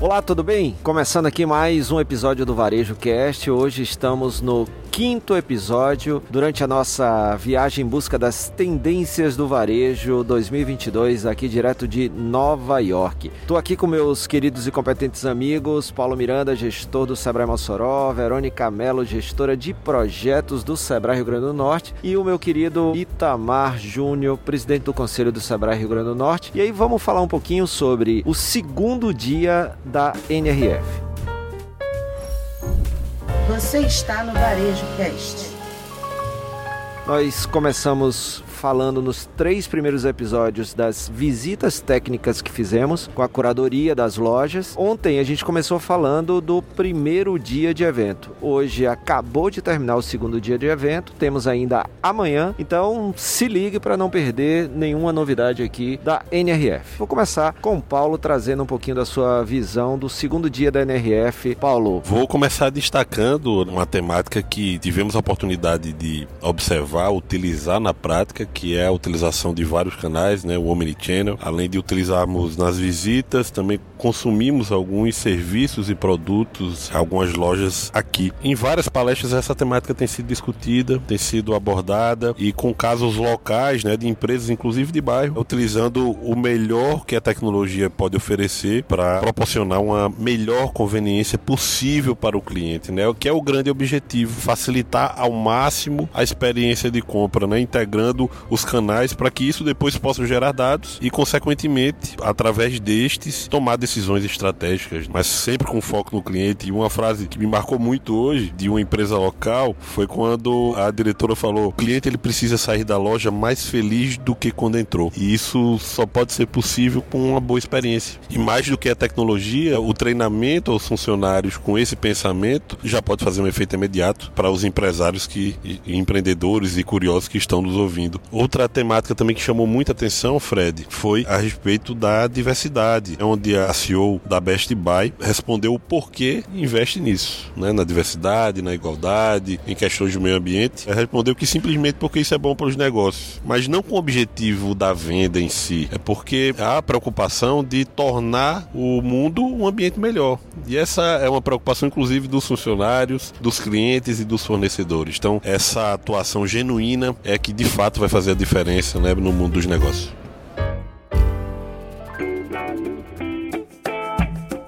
Olá, tudo bem? Começando aqui mais um episódio do Varejo Cast. Hoje estamos no quinto episódio durante a nossa viagem em busca das tendências do varejo 2022 aqui direto de Nova York. Estou aqui com meus queridos e competentes amigos Paulo Miranda, gestor do Sebrae Mossoró, Verônica Mello, gestora de projetos do Sebrae Rio Grande do Norte e o meu querido Itamar Júnior, presidente do Conselho do Sebrae Rio Grande do Norte. E aí vamos falar um pouquinho sobre o segundo dia da NRF. Você está no Varejo Cast. Nós começamos falando nos três primeiros episódios das visitas técnicas que fizemos com a curadoria das lojas. Ontem a gente começou falando do primeiro dia de evento. Hoje acabou de terminar o segundo dia de evento, temos ainda amanhã, então se ligue para não perder nenhuma novidade aqui da NRF. Vou começar com o Paulo trazendo um pouquinho da sua visão do segundo dia da NRF. Paulo. Vou começar destacando uma temática que tivemos a oportunidade de observar, utilizar na prática, que é a utilização de vários canais, né, o Omnichannel. Além de utilizarmos nas visitas, também consumimos alguns serviços e produtos, algumas lojas aqui. Em várias palestras essa temática tem sido discutida, tem sido abordada e com casos locais, né, de empresas, inclusive de bairro, utilizando o melhor que a tecnologia pode oferecer para proporcionar uma melhor conveniência possível para o cliente, né? O que é o grande objetivo, facilitar ao máximo a experiência de compra, né, integrando os canais para que isso depois possa gerar dados e, consequentemente, através destes, tomar decisões estratégicas, mas sempre com foco no cliente. E uma frase que me marcou muito hoje de uma empresa local foi quando a diretora falou: o cliente ele precisa sair da loja mais feliz do que quando entrou. E isso só pode ser possível com uma boa experiência. E mais do que a tecnologia, o treinamento aos funcionários com esse pensamento já pode fazer um efeito imediato para os empresários que, e empreendedores e curiosos que estão nos ouvindo. Outra temática também que chamou muita atenção, Fred, foi a respeito da diversidade, onde a CEO da Best Buy respondeu o porquê investe nisso, né? na diversidade, na igualdade, em questões de meio ambiente. Ela respondeu que simplesmente porque isso é bom para os negócios, mas não com o objetivo da venda em si, é porque há a preocupação de tornar o mundo um ambiente melhor. E essa é uma preocupação, inclusive, dos funcionários, dos clientes e dos fornecedores. Então, essa atuação genuína é que de fato vai fazer fazer a diferença né, no mundo dos negócios.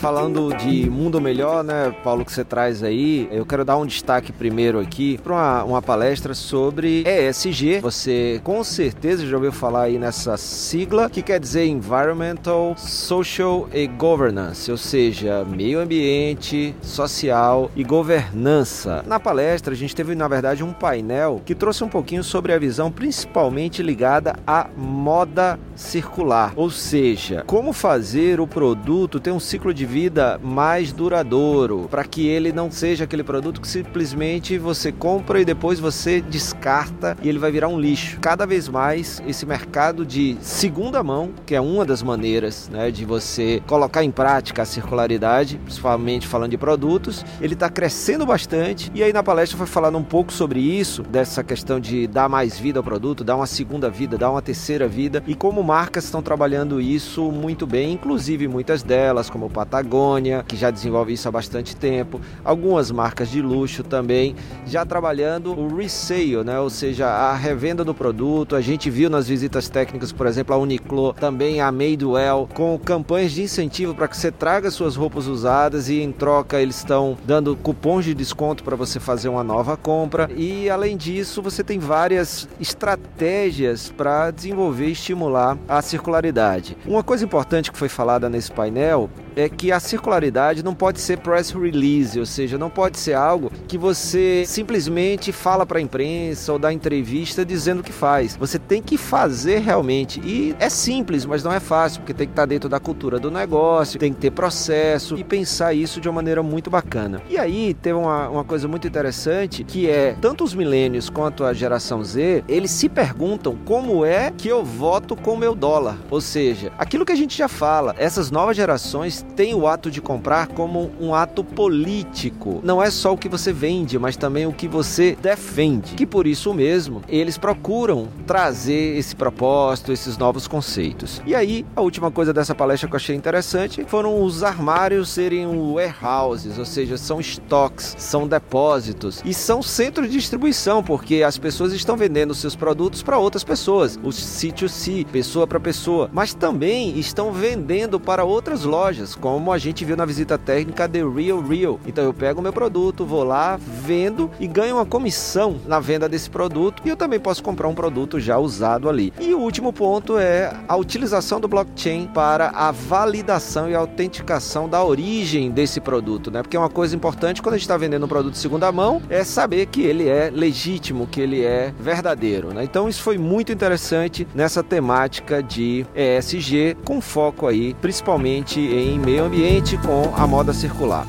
Falando de mundo melhor, né, Paulo, que você traz aí, eu quero dar um destaque primeiro aqui para uma, uma, palestra sobre ESG. Você com certeza já ouviu falar aí nessa sigla, que quer dizer Environmental, Social e Governance, ou seja, meio ambiente, social e governança. Na palestra, a gente teve, na verdade, um painel que trouxe um pouquinho sobre a visão principalmente ligada à moda circular, ou seja, como fazer o produto ter um ciclo de vida mais duradouro, para que ele não seja aquele produto que simplesmente você compra e depois você descarta e ele vai virar um lixo. Cada vez mais esse mercado de segunda mão, que é uma das maneiras né, de você colocar em prática a circularidade, principalmente falando de produtos, ele está crescendo bastante. E aí na palestra foi falando um pouco sobre isso, dessa questão de dar mais vida ao produto, dar uma segunda vida, dar uma terceira vida e como marcas estão trabalhando isso muito bem, inclusive muitas delas, como o Patagônia Patagônia, que já desenvolve isso há bastante tempo, algumas marcas de luxo também, já trabalhando o resale, né? ou seja, a revenda do produto. A gente viu nas visitas técnicas, por exemplo, a Uniqlo, também a Madewell, com campanhas de incentivo para que você traga suas roupas usadas e em troca eles estão dando cupons de desconto para você fazer uma nova compra. E além disso, você tem várias estratégias para desenvolver e estimular a circularidade. Uma coisa importante que foi falada nesse painel é que a circularidade não pode ser press release, ou seja, não pode ser algo que você simplesmente fala para a imprensa ou dá entrevista dizendo que faz. Você tem que fazer realmente. E é simples, mas não é fácil, porque tem que estar dentro da cultura do negócio, tem que ter processo e pensar isso de uma maneira muito bacana. E aí teve uma, uma coisa muito interessante que é tanto os milênios quanto a geração Z, eles se perguntam como é que eu voto com o meu dólar. Ou seja, aquilo que a gente já fala, essas novas gerações têm o ato de comprar como um ato político. Não é só o que você vende, mas também o que você defende. Que por isso mesmo eles procuram trazer esse propósito, esses novos conceitos. E aí, a última coisa dessa palestra que eu achei interessante foram os armários serem warehouses, ou seja, são estoques, são depósitos e são centros de distribuição, porque as pessoas estão vendendo seus produtos para outras pessoas, o C2C, pessoa para pessoa, mas também estão vendendo para outras lojas, como a gente viu na visita técnica The Real Real. Então eu pego o meu produto, vou lá, vendo e ganho uma comissão na venda desse produto e eu também posso comprar um produto já usado ali. E o último ponto é a utilização do blockchain para a validação e autenticação da origem desse produto, né? Porque uma coisa importante quando a gente está vendendo um produto de segunda mão é saber que ele é legítimo, que ele é verdadeiro, né? Então isso foi muito interessante nessa temática de ESG com foco aí principalmente em meio ambiente com a moda circular.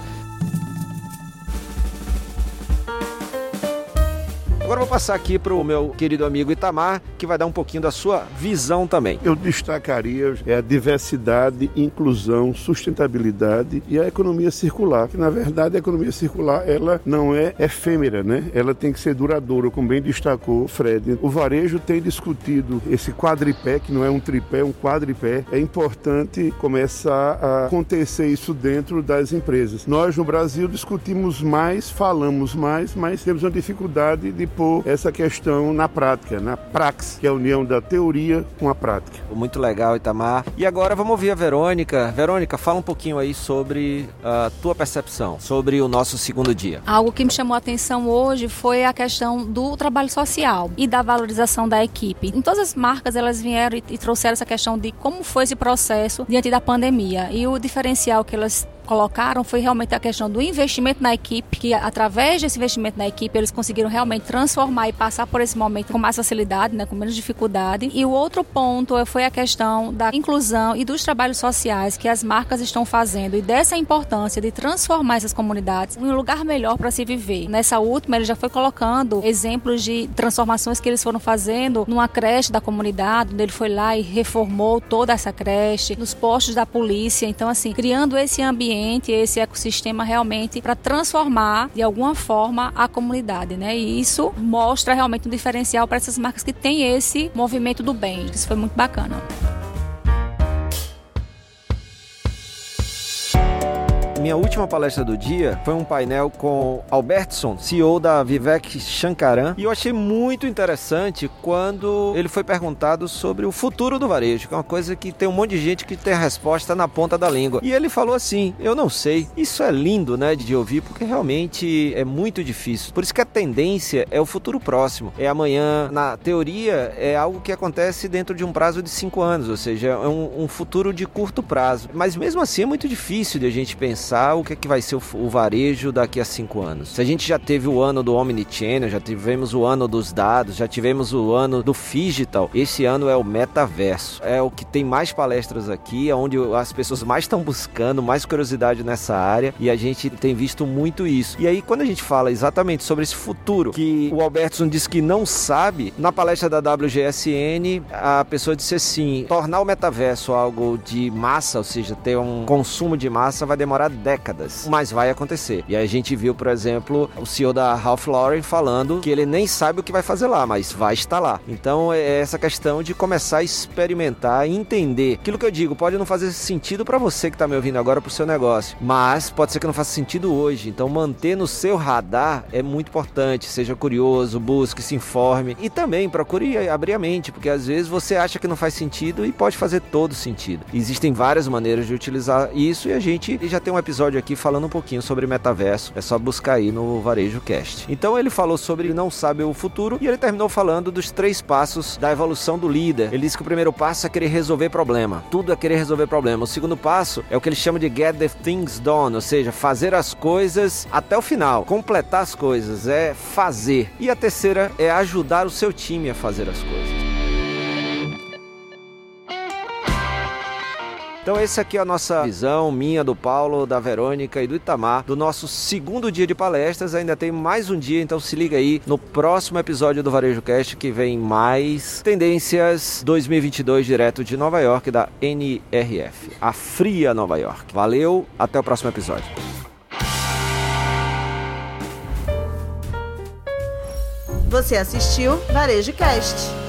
Agora vou passar aqui para o meu querido amigo Itamar, que vai dar um pouquinho da sua visão também. Eu destacaria é a diversidade, inclusão, sustentabilidade e a economia circular. Que na verdade a economia circular ela não é efêmera, né? Ela tem que ser duradoura, como bem destacou Fred. O varejo tem discutido esse quadripé, que não é um tripé, é um quadripé. É importante começar a acontecer isso dentro das empresas. Nós no Brasil discutimos mais, falamos mais, mas temos uma dificuldade de pôr essa questão na prática, na praxis, que é a união da teoria com a prática. Muito legal, Itamar. E agora vamos ouvir a Verônica. Verônica, fala um pouquinho aí sobre a tua percepção, sobre o nosso segundo dia. Algo que me chamou a atenção hoje foi a questão do trabalho social e da valorização da equipe. Em todas as marcas, elas vieram e trouxeram essa questão de como foi esse processo diante da pandemia. E o diferencial que elas colocaram foi realmente a questão do investimento na equipe, que através desse investimento na equipe eles conseguiram realmente transformar e passar por esse momento com mais facilidade, né, com menos dificuldade. E o outro ponto foi a questão da inclusão e dos trabalhos sociais que as marcas estão fazendo e dessa importância de transformar essas comunidades em um lugar melhor para se viver. Nessa última, ele já foi colocando exemplos de transformações que eles foram fazendo numa creche da comunidade, onde ele foi lá e reformou toda essa creche, nos postos da polícia. Então, assim, criando esse ambiente ambiente, esse ecossistema realmente para transformar de alguma forma a comunidade, né? E isso mostra realmente um diferencial para essas marcas que têm esse movimento do bem. Isso foi muito bacana. Minha última palestra do dia foi um painel com Albertson, CEO da Vivek Shankaran, e eu achei muito interessante quando ele foi perguntado sobre o futuro do varejo, que é uma coisa que tem um monte de gente que tem a resposta na ponta da língua. E ele falou assim: "Eu não sei". Isso é lindo, né, de ouvir, porque realmente é muito difícil. Por isso que a tendência é o futuro próximo, é amanhã. Na teoria, é algo que acontece dentro de um prazo de cinco anos, ou seja, é um, um futuro de curto prazo. Mas mesmo assim é muito difícil de a gente pensar pensar o que, é que vai ser o, o, varejo daqui a cinco anos. Se a gente já teve o ano do Omnichannel, já tivemos o ano dos dados, já tivemos o ano do Digital, esse ano é o metaverso. É o que tem mais palestras aqui, é onde as pessoas mais estão buscando, mais curiosidade nessa área e a gente tem visto muito isso. E aí, quando a gente fala exatamente sobre esse futuro, que o Albertson disse que não sabe, na palestra da WGSN, a pessoa disse assim: tornar o metaverso algo de massa, ou seja, ter um consumo de massa, vai demorar décadas, mas vai acontecer. E a gente viu, por exemplo, o CEO da Ralph Lauren falando que ele nem sabe o que vai fazer lá, mas vai estar lá. Então é essa questão de começar a experimentar e entender. Aquilo que eu digo pode não fazer sentido para você que está me ouvindo agora para o seu negócio, mas pode ser que não faça sentido hoje. Então manter no seu radar é muito importante. Seja curioso, busque, se informe e também procure abrir a mente, porque às vezes você acha que não faz sentido e pode fazer todo sentido. Existem várias maneiras de utilizar isso e a gente já tem um episódio episódio aqui falando um pouquinho sobre metaverso. É só buscar aí no Varejo Cast. Então ele falou sobre não sabe o futuro e ele terminou falando dos três passos da evolução do líder. Ele disse que o primeiro passo é querer resolver problema. Tudo é querer resolver problema. O segundo passo é o que ele chama de get the things done, ou seja, fazer as coisas até o final, completar as coisas, é fazer. E a terceira é ajudar o seu time a fazer as coisas. Então esse aqui é a nossa visão, minha, do Paulo, da Verônica e do Itamar, do nosso segundo dia de palestras. Ainda tem mais um dia, então se liga aí no próximo episódio do Varejo Cast que vem mais tendências 2022 direto de Nova York da NRF, a fria Nova York. Valeu, até o próximo episódio. Você assistiu Varejo Cast.